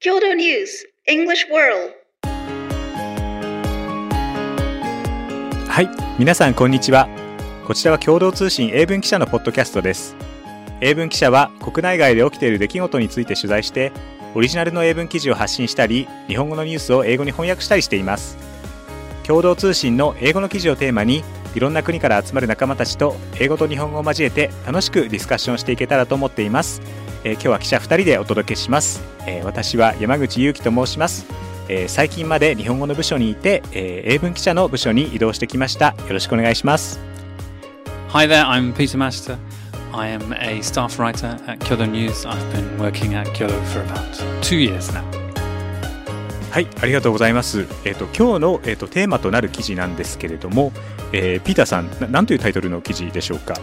Kyoto News English World はい、皆さんこんにちは。こちらは共同通信英文記者のポッドキャストです。英文記者は国内外で起きている出来事について取材して、オリジナルの英文記事を発信したり、日本語のニュースを英語に翻訳したりしています。共同通信の英語の記事をテーマに、いろんな国から集まる仲間たちと英語と日本語を交えて楽しくディスカッションしていけたらと思っています。えー今日は記者2人でお届けします。えー私は山口祐希と申します。えー最近まで日本語の部署にいて、えー英文記者の部署に移動してきました。よろしくお願いします。Hi there, I'm Peter Master. I am a staff writer at Kyoto News. I've been working at Kyoto for about two years now. はい、ありがとうございます。えっ、と今日のえっ、とテーマとなる記事なんですけれども、えーピーターさん、ななんというタイトルの記事でしょうか？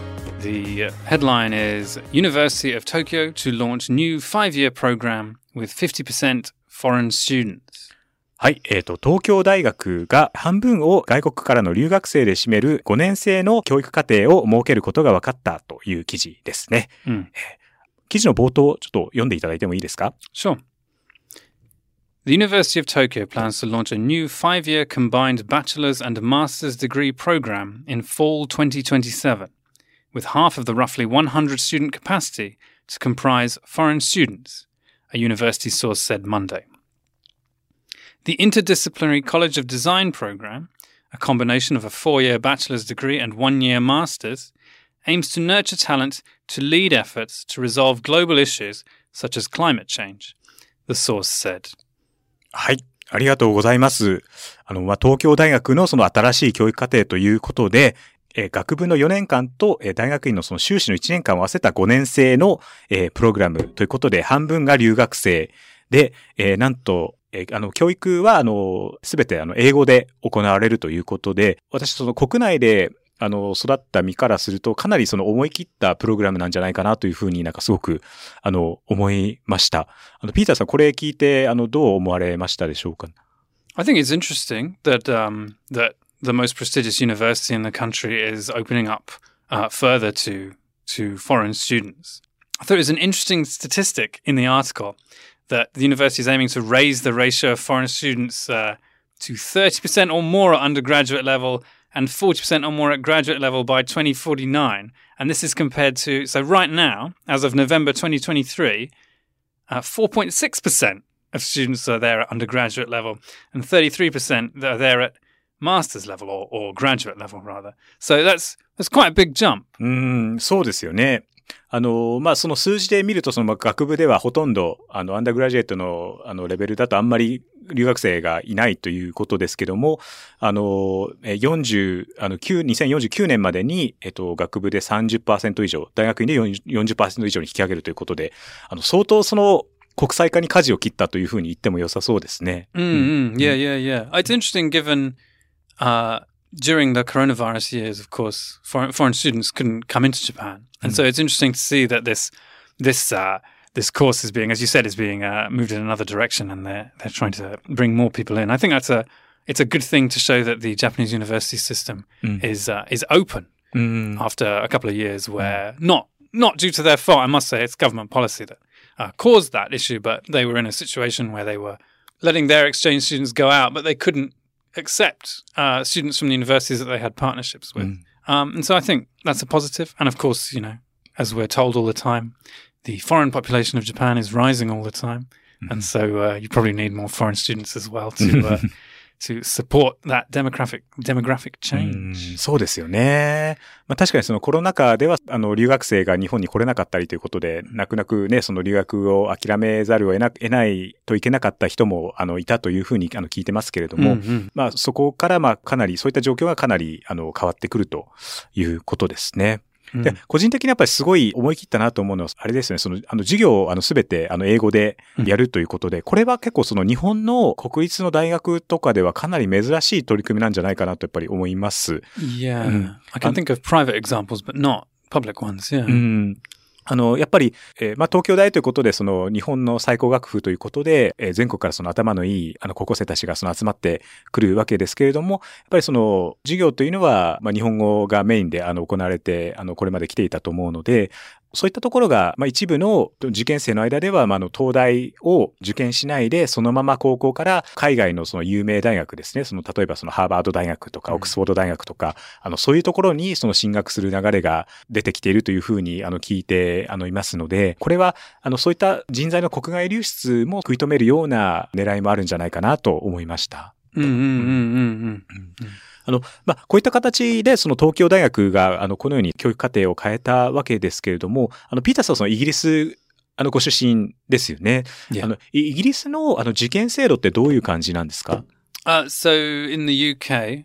The uh, headline is University of Tokyo to launch new five year program with 50% foreign students. はい、えっ、と東京大学が半分を外国からの留学生で占める5年生の教育課程を設けることが分かったという記事ですね。Mm. 記事の冒頭ちょっと読んでいただいてもいいですか。Sure. The University of Tokyo plans to launch a new five year combined bachelor's and master's degree program in fall 2027, with half of the roughly 100 student capacity to comprise foreign students, a university source said Monday. The Interdisciplinary College of Design program, a combination of a four year bachelor's degree and one year master's, aims to nurture talent to lead efforts to resolve global issues such as climate change, the source said. はい。ありがとうございます。あの、まあ、東京大学のその新しい教育課程ということで、 え学部の4年間と、え大学院のその修士の1年間を合わせた5年生の、えプログラムということで、半分が留学生で、えなんと、えあの、教育は、あの、すべて、あの、英語で行われるということで、私、その国内で、あの、育った身からすると、かなりその思い切ったプログラムなんじゃないかなというふうになんかすごく、あの、思いました。あの、ピーターさん、これ聞いて、あの、どう思われましたでしょうか？I think it's interesting that um, that the most prestigious university in the country is opening up uh, further to to foreign students. I thought it was an interesting statistic in the article that the university is aiming to raise the ratio of foreign students uh, to 30% or more at undergraduate level and 40% or more at graduate level by 2049. And this is compared to, so right now, as of November 2023, uh, 4.6% of students are there at undergraduate level and 33% that are there at master's level or, or graduate level rather. So that's that's quite a big jump. うーん、そうですよね。あの、まあ、その数字で見ると、そのまあ学部ではほとんど、あの、アンダーグラジュエットの、あの、レベルだとあんまり留学生がいないということですけども、あの、え40、あの、9 2049年までに、えっと、学部で30%以上、大学院で40 40%以上に引き上げるということで、あの、相当その、国際化に舵を切ったというふうに言っても良さそうですね。Mm, mm, yeah, yeah, yeah. It's interesting given uh, during the coronavirus years, of course, foreign, foreign students couldn't come into Japan, and so it's interesting to see that this this uh, this course is being, as you said, is being uh, moved in another direction, and they're they're trying to bring more people in. I think that's a it's a good thing to show that the Japanese university system is uh, is open うん。after a couple of years where not not due to their fault, I must say, it's government policy that uh, caused that issue, but they were in a situation where they were letting their exchange students go out, but they couldn't accept uh, students from the universities that they had partnerships with. Um, and so I think that's a positive. And of course, you know, as we're told all the time, the foreign population of Japan is rising all the time. And so uh, you probably need more foreign students as well to uh, to support that demographic demographic う change. んそうですよね。まあ確かにそのコロナ禍では、あの、留学生が日本に来れなかったりということで、泣く泣くね、その留学を諦めざるを得な得ないといけなかった人も、あの、いたというふうに、あの、聞いてますけれども、Mhm. まあそこから、まあかなり、そういった状況がかなり、あの、変わってくるということですね。で、個人的にやっぱりすごい思い切ったなと思うのは、あれですね、その、あの、授業をあの、すべて、あの、英語でやるということで、これは結構その日本の国立の大学とかではかなり珍しい取り組みなんじゃないかなとやっぱり思います。Yeah. Mm. I can Um, think of private examples, but not public ones. Yeah. うん。あの、やっぱり、えーまあ、東京大ということで、その、日本の最高学府ということで、えー全国からその頭のいい、あの、高校生たちがその集まってくるわけですけれども、やっぱりその、授業というのは、まあ、日本語がメインで、あの、行われて、あの、これまで来ていたと思うので、そういったところが、まあ、一部の受験生の間では、まあ、の東大を受験しないで、そのまま高校から海外のその有名大学ですね、その例えばそのハーバード大学とかオックスフォード大学とか、あのそういうところにその進学する流れが出てきているというふうにあの聞いてあのいますので、これはあのそういった人材の国外流出も食い止めるような狙いもあるんじゃないかなと思いました。うんうんうんうんうん。あの、まあ、こういった形で、その東京大学が、あの、このように教育課程を変えたわけですけれども、あの、ピーターさんはそのイギリス、あの、ご出身ですよね。Yeah. あの、イギリスの、あの、受験制度ってどういう感じなんですか Uh, so in the UK,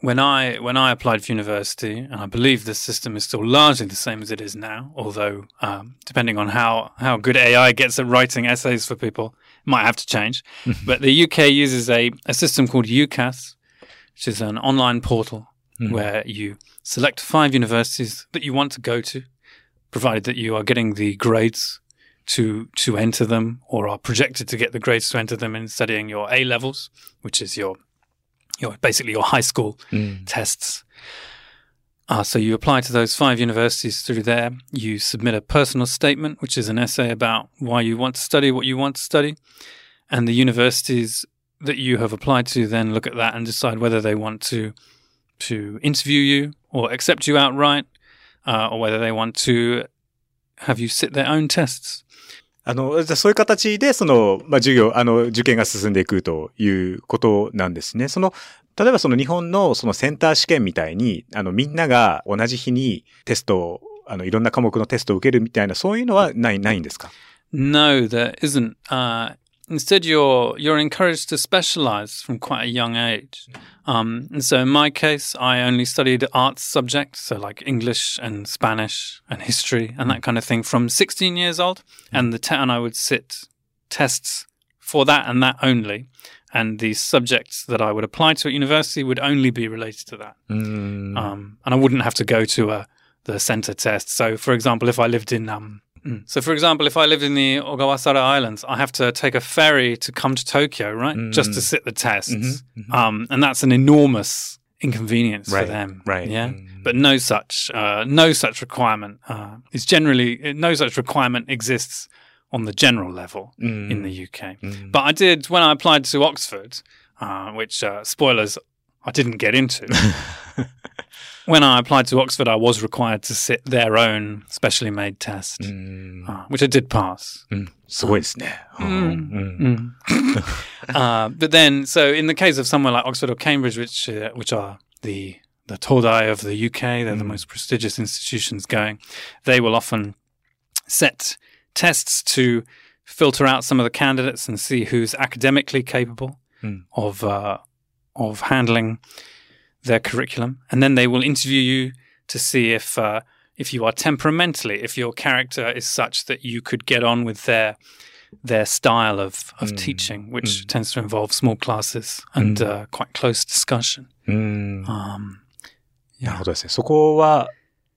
when I when I applied for university, and I believe the system is still largely the same as it is now, although um, depending on how how good AI gets at writing essays for people, might have to change. but the UK uses a, a system called UCAS, which is an online portal mm. where you select five universities that you want to go to, provided that you are getting the grades to to enter them or are projected to get the grades to enter them in studying your A levels, which is your your basically your high school mm. tests. Uh, so you apply to those five universities through there. You submit a personal statement, which is an essay about why you want to study what you want to study, and the universities that you have applied to then look at that and decide whether they want to to interview you or accept you outright, uh, or whether they want to have you sit their own tests. あの、じゃそういう形で、その、まあ、授業、あの、受験が進んでいくということなんですね。その、例えばその日本のそのセンター試験みたいに、あの、みんなが同じ日にテストを、あの、いろんな科目のテストを受けるみたいな、そういうのはない、ないんですか No, there isn't. Uh, Instead, you're you're encouraged to specialize from quite a young age. Um, and so, in my case, I only studied arts subjects, so like English and Spanish and history and that kind of thing, from 16 years old. And the te- and I would sit tests for that and that only. And the subjects that I would apply to at university would only be related to that. Mm. Um, and I wouldn't have to go to a the center test. So, for example, if I lived in um, Mm. So, for example, if I lived in the Ogawasara Islands, I have to take a ferry to come to Tokyo, right, mm. just to sit the tests, mm-hmm, mm-hmm. Um, and that's an enormous inconvenience right, for them. Right. Yeah. Mm. But no such, uh, no such requirement uh, is generally no such requirement exists on the general level mm. in the UK. Mm. But I did when I applied to Oxford, uh, which uh, spoilers I didn't get into. when I applied to Oxford, I was required to sit their own specially made test, mm. uh, which I did pass. Mm. Mm. uh, but then, so in the case of somewhere like Oxford or Cambridge, which uh, which are the the Todai of the UK, they're the mm. most prestigious institutions going. They will often set tests to filter out some of the candidates and see who's academically capable mm. of uh, of handling their curriculum, and then they will interview you to see if uh, if you are temperamentally, if your character is such that you could get on with their their style of, of mm. teaching, which mm. tends to involve small classes and mm. uh, quite close discussion. Um, なるほどですね。そこは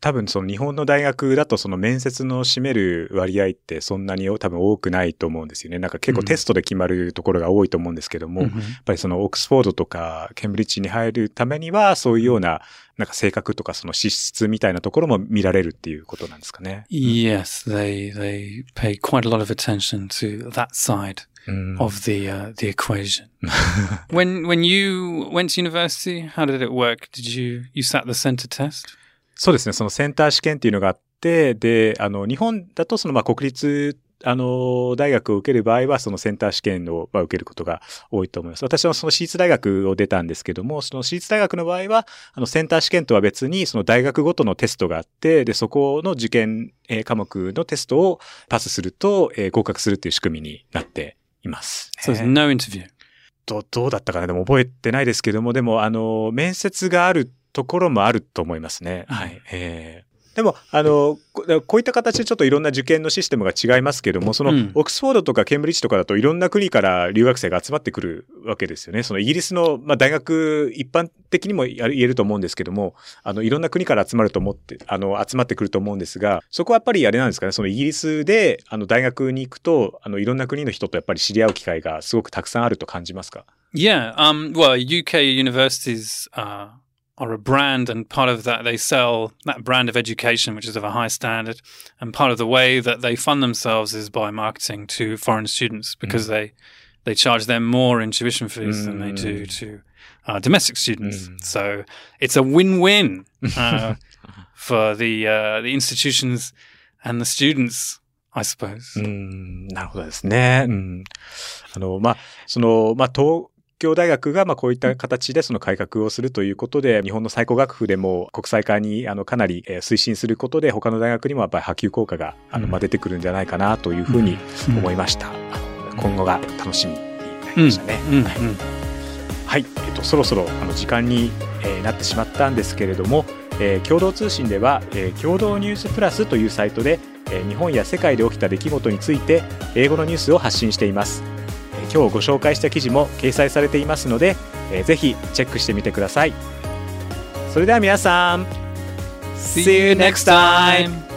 多分その日本の大学だとその面接の占める割合ってそんなに多分多くないと思うんですよね。なんか結構テストで決まるところが多いと思うんですけども、うん、やっぱりそのオックスフォードとかケンブリッジに入るためにはそういうようななんか性格とかその資質みたいなところも見られるっていうことなんですかね。Yes, they, they pay quite a lot of attention to that side. Mm. of the uh, the equation. when when you went to university, how did it work? Did you you sat the center test? そうですね。そのセンター試験っていうのがあって、で、あの、日本だとそのまあ国立あの、大学を受ける場合は、そのセンター試験を、まあ、受けることが多いと思います。私はその私立大学を出たんですけども、その私立大学の場合は、あの、センター試験とは別に、その大学ごとのテストがあって、で、そこの受験、えー、科目のテストをパスすると、えー、合格するっていう仕組みになっています、ね。そうです。no interview? ど、どうだったかな？でも覚えてないですけども、でも、あの、面接があるところもあると思いますね。はい。えーでも、あの、こういった形でちょっといろんな受験のシステムが違いますけども、その、オックスフォードとかケンブリッジとかだといろんな国から留学生が集まってくるわけですよね。そのイギリスの、まあ、大学、一般的にも言えると思うんですけども、あの、いろんな国から集まると思って、あの、集まってくると思うんですが、そこはやっぱりあれなんですかね、そのイギリスで、あの、大学に行くと、あの、いろんな国の人とやっぱり知り合う機会がすごくたくさんあると感じますか？Yeah, um, well, UK universities, uh, are a brand, and part of that they sell that brand of education, which is of a high standard. And part of the way that they fund themselves is by marketing to foreign students because they they charge them more in tuition fees than they do to uh, domestic students. So it's a win-win uh, for the uh, the institutions and the students, I suppose. うん、なるほどですね。うん。あの、まあ、その、まあ、東 京大学が、まあ、こういった形でその改革をするということで、日本の最高学府でも国際化に、あの、かなりえー推進することで、他の大学にもやっぱり波及効果が、あの、まあ、出てくるんじゃないかなというふうに思いました。今後が楽しみになりましたね。Mm, はい。mm. はい、えっと、そろそろあの時間に、えーなってしまったんですけれども、えー共同通信では、えー共同ニュースプラスというサイトで、えー日本や世界で起きた出来事について英語のニュースを発信しています、えー今日ご紹介した記事も掲載されていますので、えーぜひチェックしてみてくださいそれでは皆さん See you next time.